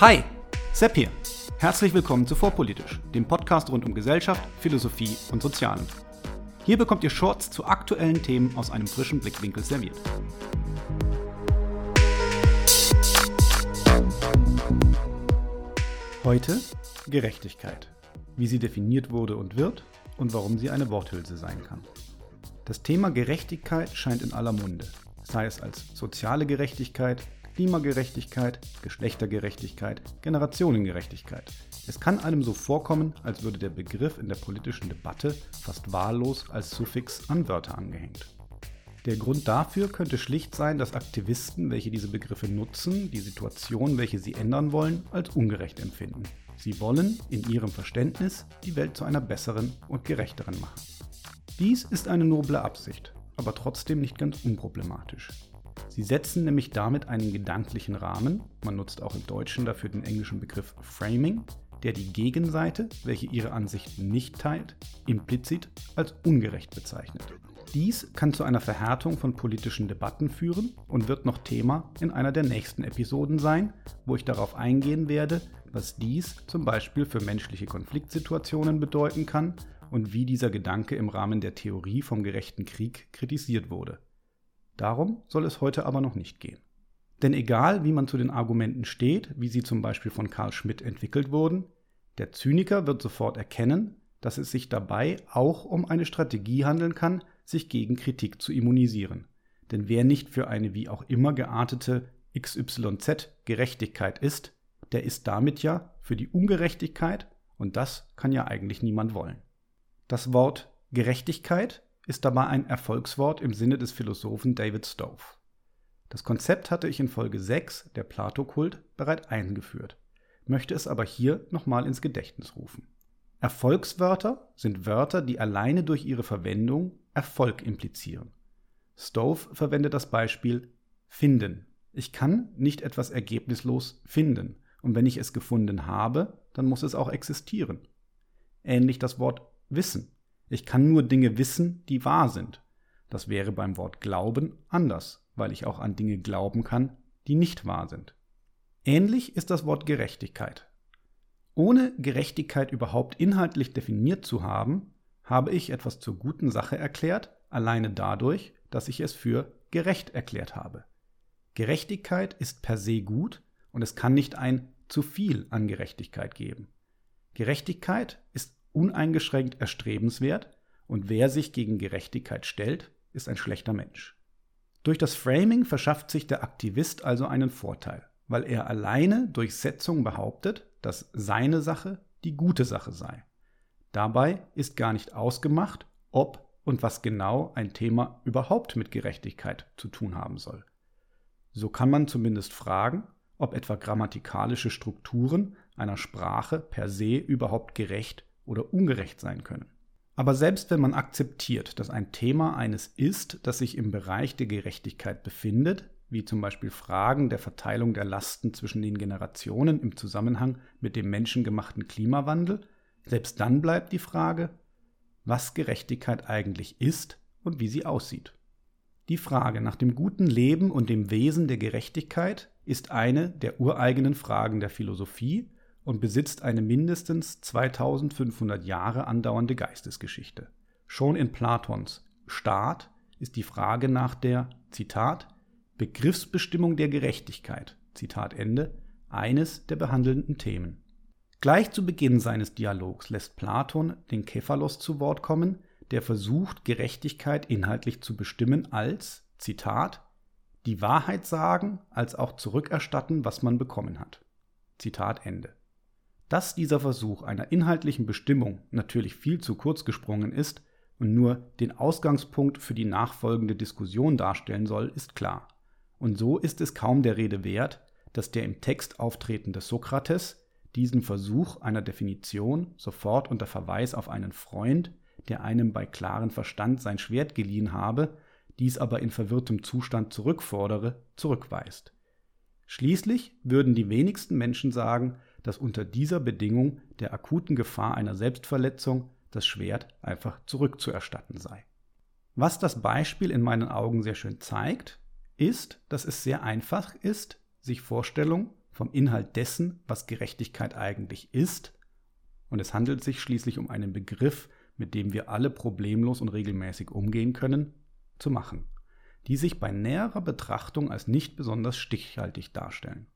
Hi, Sepp hier. Herzlich willkommen zu Vorpolitisch, dem Podcast rund um Gesellschaft, Philosophie und Sozialen. Hier bekommt ihr Shorts zu aktuellen Themen aus einem frischen Blickwinkel serviert. Heute Gerechtigkeit. Wie sie definiert wurde und wird und warum sie eine Worthülse sein kann. Das Thema Gerechtigkeit scheint in aller Munde, sei es als soziale Gerechtigkeit, Klimagerechtigkeit, Geschlechtergerechtigkeit, Generationengerechtigkeit. Es kann einem so vorkommen, als würde der Begriff in der politischen Debatte fast wahllos als Suffix an Wörter angehängt. Der Grund dafür könnte schlicht sein, dass Aktivisten, welche diese Begriffe nutzen, die Situation, welche sie ändern wollen, als ungerecht empfinden. Sie wollen in ihrem Verständnis die Welt zu einer besseren und gerechteren machen. Dies ist eine noble Absicht, aber trotzdem nicht ganz unproblematisch. Sie setzen nämlich damit einen gedanklichen Rahmen, man nutzt auch im Deutschen dafür den englischen Begriff Framing, der die Gegenseite, welche ihre Ansichten nicht teilt, implizit als ungerecht bezeichnet. Dies kann zu einer Verhärtung von politischen Debatten führen und wird noch Thema in einer der nächsten Episoden sein, wo ich darauf eingehen werde, was dies zum Beispiel für menschliche Konfliktsituationen bedeuten kann und wie dieser Gedanke im Rahmen der Theorie vom gerechten Krieg kritisiert wurde. Darum soll es heute aber noch nicht gehen. Denn egal, wie man zu den Argumenten steht, wie sie zum Beispiel von Karl Schmidt entwickelt wurden, der Zyniker wird sofort erkennen, dass es sich dabei auch um eine Strategie handeln kann, sich gegen Kritik zu immunisieren. Denn wer nicht für eine wie auch immer geartete XYZ Gerechtigkeit ist, der ist damit ja für die Ungerechtigkeit und das kann ja eigentlich niemand wollen. Das Wort Gerechtigkeit ist dabei ein Erfolgswort im Sinne des Philosophen David Stove. Das Konzept hatte ich in Folge 6, der Plato-Kult, bereits eingeführt, möchte es aber hier nochmal ins Gedächtnis rufen. Erfolgswörter sind Wörter, die alleine durch ihre Verwendung Erfolg implizieren. Stove verwendet das Beispiel finden. Ich kann nicht etwas ergebnislos finden, und wenn ich es gefunden habe, dann muss es auch existieren. Ähnlich das Wort Wissen. Ich kann nur Dinge wissen, die wahr sind. Das wäre beim Wort Glauben anders, weil ich auch an Dinge glauben kann, die nicht wahr sind. Ähnlich ist das Wort Gerechtigkeit. Ohne Gerechtigkeit überhaupt inhaltlich definiert zu haben, habe ich etwas zur guten Sache erklärt, alleine dadurch, dass ich es für gerecht erklärt habe. Gerechtigkeit ist per se gut und es kann nicht ein zu viel an Gerechtigkeit geben. Gerechtigkeit ist uneingeschränkt erstrebenswert und wer sich gegen Gerechtigkeit stellt, ist ein schlechter Mensch. Durch das Framing verschafft sich der Aktivist also einen Vorteil, weil er alleine durch Setzung behauptet, dass seine Sache die gute Sache sei. Dabei ist gar nicht ausgemacht, ob und was genau ein Thema überhaupt mit Gerechtigkeit zu tun haben soll. So kann man zumindest fragen, ob etwa grammatikalische Strukturen einer Sprache per se überhaupt gerecht oder ungerecht sein können. Aber selbst wenn man akzeptiert, dass ein Thema eines ist, das sich im Bereich der Gerechtigkeit befindet, wie zum Beispiel Fragen der Verteilung der Lasten zwischen den Generationen im Zusammenhang mit dem menschengemachten Klimawandel, selbst dann bleibt die Frage, was Gerechtigkeit eigentlich ist und wie sie aussieht. Die Frage nach dem guten Leben und dem Wesen der Gerechtigkeit ist eine der ureigenen Fragen der Philosophie und besitzt eine mindestens 2500 Jahre andauernde Geistesgeschichte. Schon in Platons Staat ist die Frage nach der, Zitat, Begriffsbestimmung der Gerechtigkeit, Zitat Ende, eines der behandelnden Themen. Gleich zu Beginn seines Dialogs lässt Platon den Kephalos zu Wort kommen, der versucht, Gerechtigkeit inhaltlich zu bestimmen als, Zitat, die Wahrheit sagen, als auch zurückerstatten, was man bekommen hat. Zitat Ende. Dass dieser Versuch einer inhaltlichen Bestimmung natürlich viel zu kurz gesprungen ist und nur den Ausgangspunkt für die nachfolgende Diskussion darstellen soll, ist klar. Und so ist es kaum der Rede wert, dass der im Text auftretende Sokrates diesen Versuch einer Definition sofort unter Verweis auf einen Freund, der einem bei klarem Verstand sein Schwert geliehen habe, dies aber in verwirrtem Zustand zurückfordere, zurückweist. Schließlich würden die wenigsten Menschen sagen, dass unter dieser Bedingung der akuten Gefahr einer Selbstverletzung das Schwert einfach zurückzuerstatten sei. Was das Beispiel in meinen Augen sehr schön zeigt, ist, dass es sehr einfach ist, sich Vorstellungen vom Inhalt dessen, was Gerechtigkeit eigentlich ist, und es handelt sich schließlich um einen Begriff, mit dem wir alle problemlos und regelmäßig umgehen können, zu machen, die sich bei näherer Betrachtung als nicht besonders stichhaltig darstellen.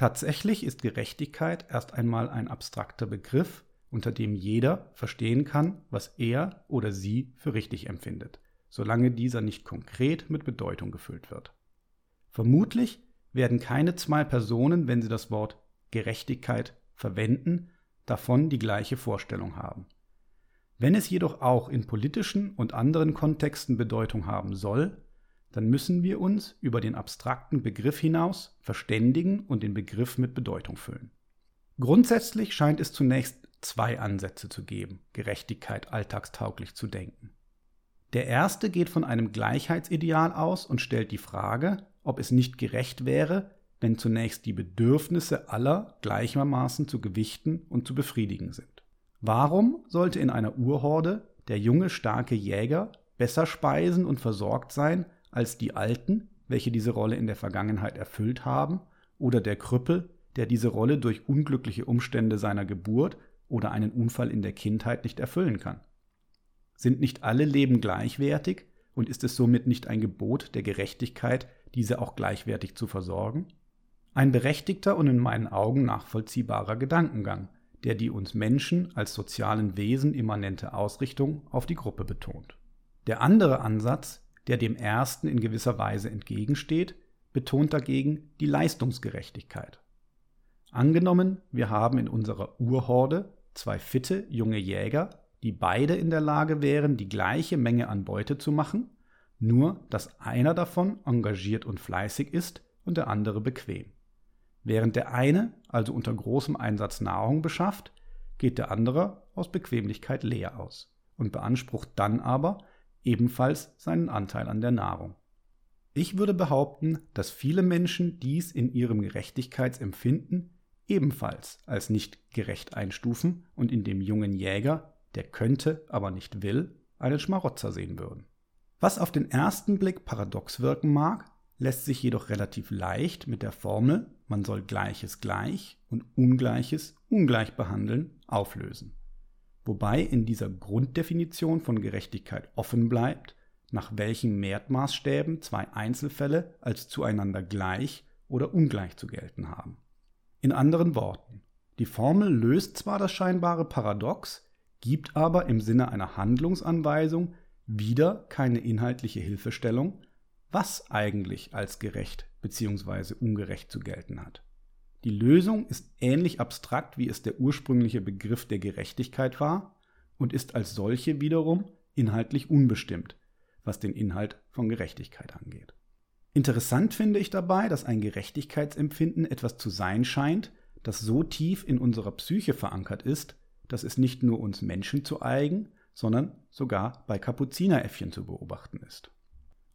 Tatsächlich ist Gerechtigkeit erst einmal ein abstrakter Begriff, unter dem jeder verstehen kann, was er oder sie für richtig empfindet, solange dieser nicht konkret mit Bedeutung gefüllt wird. Vermutlich werden keine zwei Personen, wenn sie das Wort Gerechtigkeit verwenden, davon die gleiche Vorstellung haben. Wenn es jedoch auch in politischen und anderen Kontexten Bedeutung haben soll, dann müssen wir uns über den abstrakten Begriff hinaus verständigen und den Begriff mit Bedeutung füllen. Grundsätzlich scheint es zunächst zwei Ansätze zu geben, Gerechtigkeit alltagstauglich zu denken. Der erste geht von einem Gleichheitsideal aus und stellt die Frage, ob es nicht gerecht wäre, wenn zunächst die Bedürfnisse aller gleichermaßen zu gewichten und zu befriedigen sind. Warum sollte in einer Urhorde der junge, starke Jäger besser speisen und versorgt sein als die Alten, welche diese Rolle in der Vergangenheit erfüllt haben, oder der Krüppel, der diese Rolle durch unglückliche Umstände seiner Geburt oder einen Unfall in der Kindheit nicht erfüllen kann? Sind nicht alle Leben gleichwertig und ist es somit nicht ein Gebot der Gerechtigkeit, diese auch gleichwertig zu versorgen? Ein berechtigter und in meinen Augen nachvollziehbarer Gedankengang, der die uns Menschen als sozialen Wesen immanente Ausrichtung auf die Gruppe betont. Der andere Ansatz, der dem ersten in gewisser Weise entgegensteht, betont dagegen die Leistungsgerechtigkeit. Angenommen, wir haben in unserer Urhorde zwei fitte junge Jäger, die beide in der Lage wären, die gleiche Menge an Beute zu machen, nur dass einer davon engagiert und fleißig ist und der andere bequem. Während der eine also unter großem Einsatz Nahrung beschafft, geht der andere aus Bequemlichkeit leer aus und beansprucht dann aber ebenfalls seinen Anteil an der Nahrung. Ich würde behaupten, dass viele Menschen dies in ihrem Gerechtigkeitsempfinden ebenfalls als nicht gerecht einstufen und in dem jungen Jäger, der könnte, aber nicht will, einen Schmarotzer sehen würden. Was auf den ersten Blick paradox wirken mag, lässt sich jedoch relativ leicht mit der Formel man soll Gleiches gleich und Ungleiches ungleich behandeln auflösen. Wobei in dieser Grunddefinition von Gerechtigkeit offen bleibt, nach welchen Mehrtmaßstäben zwei Einzelfälle als zueinander gleich oder ungleich zu gelten haben. In anderen Worten, die Formel löst zwar das scheinbare Paradox, gibt aber im Sinne einer Handlungsanweisung wieder keine inhaltliche Hilfestellung, was eigentlich als gerecht bzw. ungerecht zu gelten hat. Die Lösung ist ähnlich abstrakt, wie es der ursprüngliche Begriff der Gerechtigkeit war und ist als solche wiederum inhaltlich unbestimmt, was den Inhalt von Gerechtigkeit angeht. Interessant finde ich dabei, dass ein Gerechtigkeitsempfinden etwas zu sein scheint, das so tief in unserer Psyche verankert ist, dass es nicht nur uns Menschen zu eigen, sondern sogar bei Kapuzineräffchen zu beobachten ist.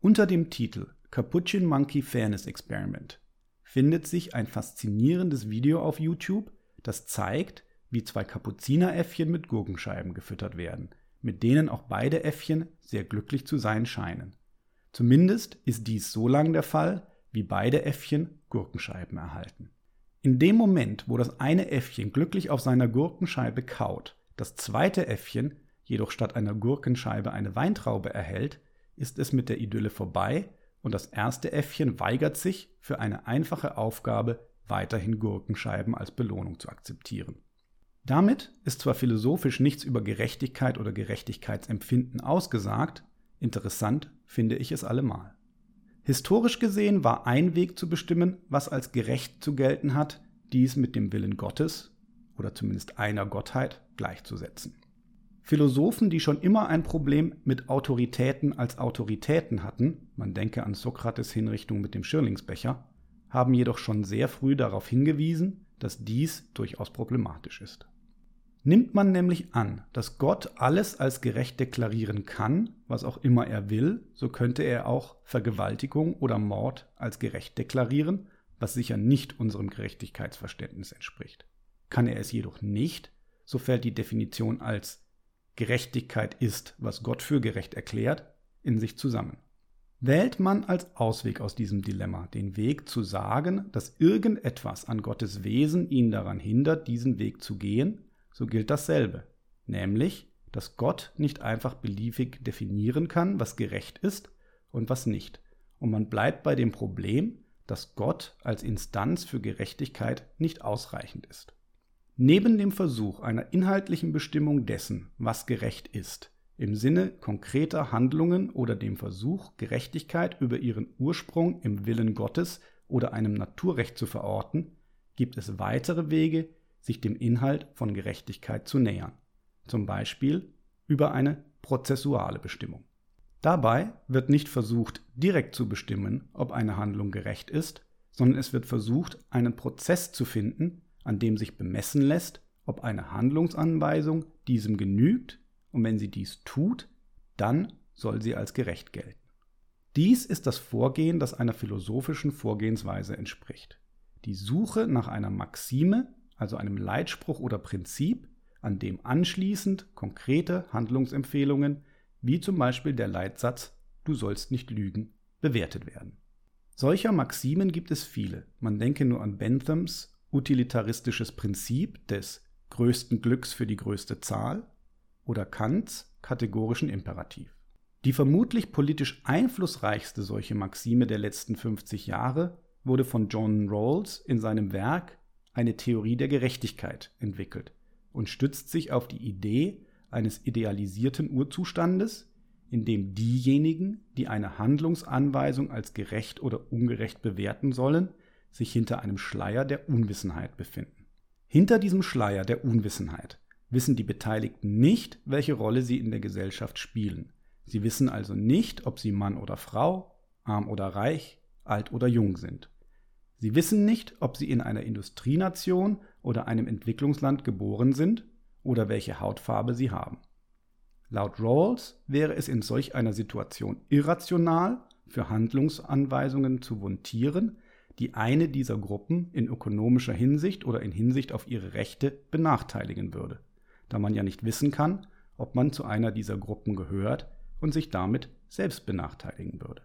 Unter dem Titel Capuchin Monkey Fairness Experiment findet sich ein faszinierendes Video auf YouTube, das zeigt, wie zwei Kapuzineräffchen mit Gurkenscheiben gefüttert werden, mit denen auch beide Äffchen sehr glücklich zu sein scheinen. Zumindest ist dies so lang der Fall, wie beide Äffchen Gurkenscheiben erhalten. In dem Moment, wo das eine Äffchen glücklich auf seiner Gurkenscheibe kaut, das zweite Äffchen jedoch statt einer Gurkenscheibe eine Weintraube erhält, ist es mit der Idylle vorbei und das erste Äffchen weigert sich, für eine einfache Aufgabe weiterhin Gurkenscheiben als Belohnung zu akzeptieren. Damit ist zwar philosophisch nichts über Gerechtigkeit oder Gerechtigkeitsempfinden ausgesagt, interessant finde ich es allemal. Historisch gesehen war ein Weg zu bestimmen, was als gerecht zu gelten hat, dies mit dem Willen Gottes oder zumindest einer Gottheit gleichzusetzen. Philosophen, die schon immer ein Problem mit Autoritäten als Autoritäten hatten, man denke an Sokrates Hinrichtung mit dem Schirlingsbecher, haben jedoch schon sehr früh darauf hingewiesen, dass dies durchaus problematisch ist. Nimmt man nämlich an, dass Gott alles als gerecht deklarieren kann, was auch immer er will, so könnte er auch Vergewaltigung oder Mord als gerecht deklarieren, was sicher nicht unserem Gerechtigkeitsverständnis entspricht. Kann er es jedoch nicht, so fällt die Definition als Gerechtigkeit ist, was Gott für gerecht erklärt, in sich zusammen. Wählt man als Ausweg aus diesem Dilemma den Weg zu sagen, dass irgendetwas an Gottes Wesen ihn daran hindert, diesen Weg zu gehen, so gilt dasselbe, nämlich, dass Gott nicht einfach beliebig definieren kann, was gerecht ist und was nicht. Und man bleibt bei dem Problem, dass Gott als Instanz für Gerechtigkeit nicht ausreichend ist. Neben dem Versuch einer inhaltlichen Bestimmung dessen, was gerecht ist, im Sinne konkreter Handlungen oder dem Versuch, Gerechtigkeit über ihren Ursprung im Willen Gottes oder einem Naturrecht zu verorten, gibt es weitere Wege, sich dem Inhalt von Gerechtigkeit zu nähern, zum Beispiel über eine prozessuale Bestimmung. Dabei wird nicht versucht, direkt zu bestimmen, ob eine Handlung gerecht ist, sondern es wird versucht, einen Prozess zu finden, an dem sich bemessen lässt, ob eine Handlungsanweisung diesem genügt und wenn sie dies tut, dann soll sie als gerecht gelten. Dies ist das Vorgehen, das einer philosophischen Vorgehensweise entspricht. Die Suche nach einer Maxime, also einem Leitspruch oder Prinzip, an dem anschließend konkrete Handlungsempfehlungen wie zum Beispiel der Leitsatz Du sollst nicht lügen, bewertet werden. Solcher Maximen gibt es viele. Man denke nur an Benthams utilitaristisches Prinzip des größten Glücks für die größte Zahl oder Kants kategorischen Imperativ. Die vermutlich politisch einflussreichste solche Maxime der letzten 50 Jahre wurde von John Rawls in seinem Werk Eine Theorie der Gerechtigkeit entwickelt und stützt sich auf die Idee eines idealisierten Urzustandes, in dem diejenigen, die eine Handlungsanweisung als gerecht oder ungerecht bewerten sollen, sich hinter einem Schleier der Unwissenheit befinden. Hinter diesem Schleier der Unwissenheit wissen die Beteiligten nicht, welche Rolle sie in der Gesellschaft spielen. Sie wissen also nicht, ob sie Mann oder Frau, arm oder reich, alt oder jung sind. Sie wissen nicht, ob sie in einer Industrienation oder einem Entwicklungsland geboren sind oder welche Hautfarbe sie haben. Laut Rawls wäre es in solch einer Situation irrational, für Handlungsanweisungen zu vontieren, die eine dieser Gruppen in ökonomischer Hinsicht oder in Hinsicht auf ihre Rechte benachteiligen würde, da man ja nicht wissen kann, ob man zu einer dieser Gruppen gehört und sich damit selbst benachteiligen würde.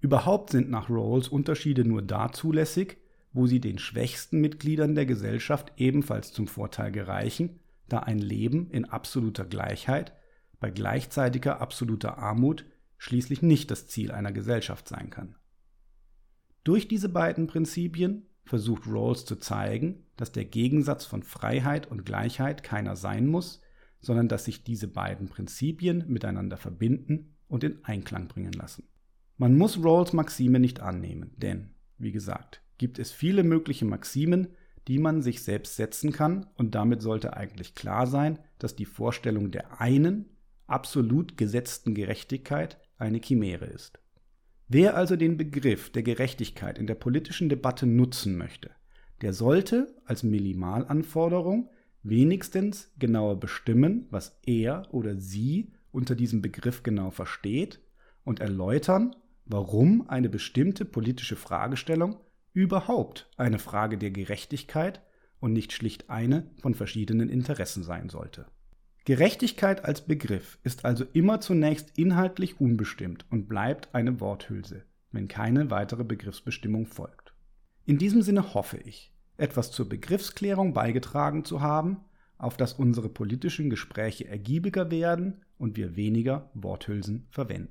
Überhaupt sind nach Rawls Unterschiede nur da zulässig, wo sie den schwächsten Mitgliedern der Gesellschaft ebenfalls zum Vorteil gereichen, da ein Leben in absoluter Gleichheit bei gleichzeitiger absoluter Armut schließlich nicht das Ziel einer Gesellschaft sein kann. Durch diese beiden Prinzipien versucht Rawls zu zeigen, dass der Gegensatz von Freiheit und Gleichheit keiner sein muss, sondern dass sich diese beiden Prinzipien miteinander verbinden und in Einklang bringen lassen. Man muss Rawls Maxime nicht annehmen, denn, wie gesagt, gibt es viele mögliche Maximen, die man sich selbst setzen kann, und damit sollte eigentlich klar sein, dass die Vorstellung der einen, absolut gesetzten Gerechtigkeit eine Chimäre ist. Wer also den Begriff der Gerechtigkeit in der politischen Debatte nutzen möchte, der sollte als Minimalanforderung wenigstens genauer bestimmen, was er oder sie unter diesem Begriff genau versteht und erläutern, warum eine bestimmte politische Fragestellung überhaupt eine Frage der Gerechtigkeit und nicht schlicht eine von verschiedenen Interessen sein sollte. Gerechtigkeit als Begriff ist also immer zunächst inhaltlich unbestimmt und bleibt eine Worthülse, wenn keine weitere Begriffsbestimmung folgt. In diesem Sinne hoffe ich, etwas zur Begriffsklärung beigetragen zu haben, auf dass unsere politischen Gespräche ergiebiger werden und wir weniger Worthülsen verwenden.